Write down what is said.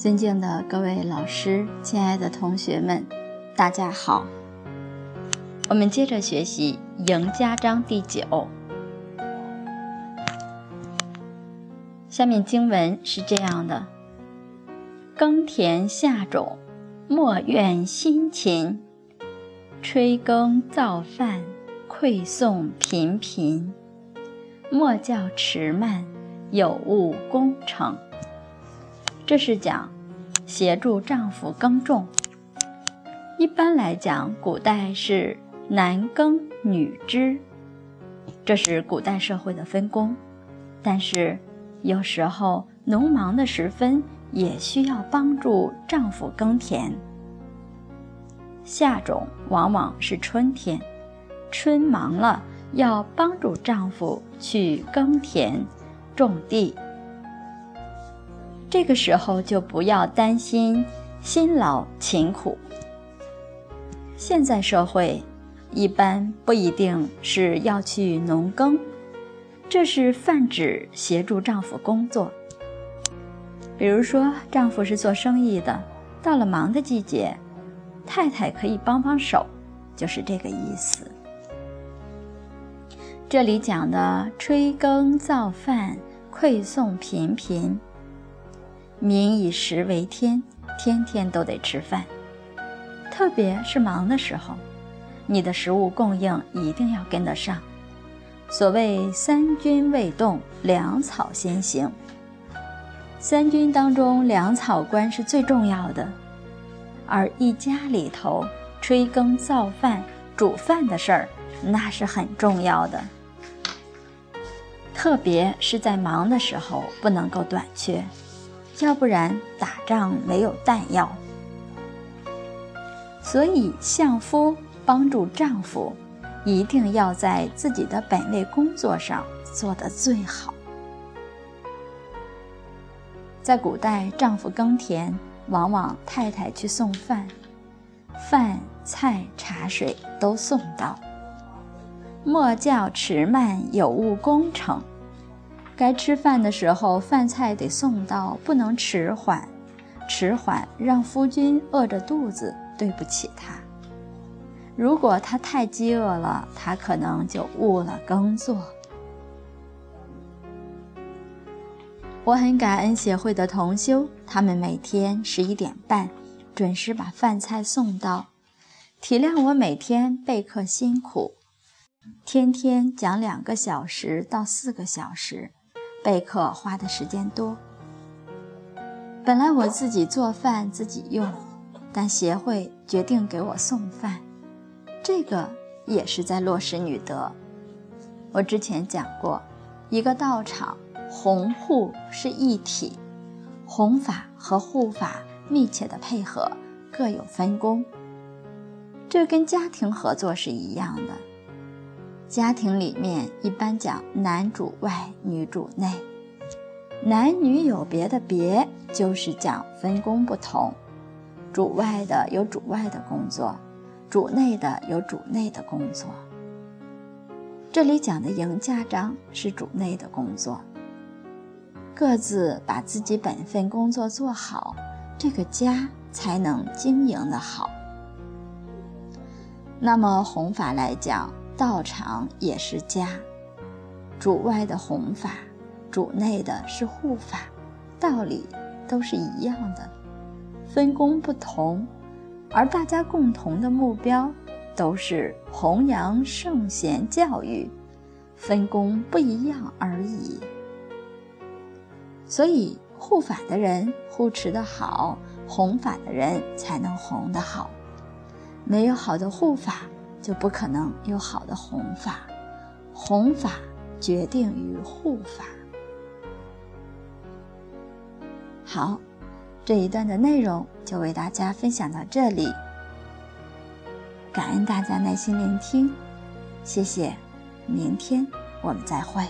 尊敬的各位老师，亲爱的同学们，大家好。我们接着学习《赢家章》第九。下面经文是这样的：耕田下种，莫怨辛勤；炊羹造饭，馈送频频。莫教迟慢，有误工程。这是讲协助丈夫耕种。一般来讲，古代是男耕女织，这是古代社会的分工。但是有时候农忙的时分，也需要帮助丈夫耕田。夏种往往是春天，春忙了要帮助丈夫去耕田、种地。这个时候就不要担心辛劳勤苦。现在社会一般不一定是要去农耕，这是泛指协助丈夫工作。比如说，丈夫是做生意的，到了忙的季节，太太可以帮帮手，就是这个意思。这里讲的炊羹造饭，馈送频频。民以食为天，天天都得吃饭，特别是忙的时候，你的食物供应一定要跟得上。所谓三军未动，粮草先行。三军当中，粮草关是最重要的，而一家里头炊羹造饭、煮饭的事儿，那是很重要的。特别是在忙的时候，不能够短缺。要不然打仗没有弹药，所以相夫帮助丈夫，一定要在自己的本位工作上做得最好。在古代，丈夫耕田，往往太太去送饭，饭菜茶水都送到，莫教迟慢，有误工程。该吃饭的时候，饭菜得送到，不能迟缓。迟缓让夫君饿着肚子，对不起他。如果他太饥饿了，他可能就误了耕作。我很感恩协会的同修，他们每天十一点半准时把饭菜送到，体谅我每天备课辛苦，天天讲两个小时到四个小时。备课花的时间多，本来我自己做饭自己用，但协会决定给我送饭，这个也是在落实女德。我之前讲过，一个道场弘护是一体，弘法和护法密切的配合，各有分工，这跟家庭合作是一样的。家庭里面一般讲男主外女主内，男女有别的别，就是讲分工不同。主外的有主外的工作，主内的有主内的工作。这里讲的赢家章是主内的工作，各自把自己本分工作做好，这个家才能经营的好。那么弘法来讲。道场也是家，主外的弘法，主内的是护法，道理都是一样的，分工不同，而大家共同的目标都是弘扬圣贤教育，分工不一样而已。所以护法的人护持的好，弘法的人才能弘得好，没有好的护法。就不可能有好的弘法，弘法决定于护法。好，这一段的内容就为大家分享到这里，感恩大家耐心聆听，谢谢，明天我们再会。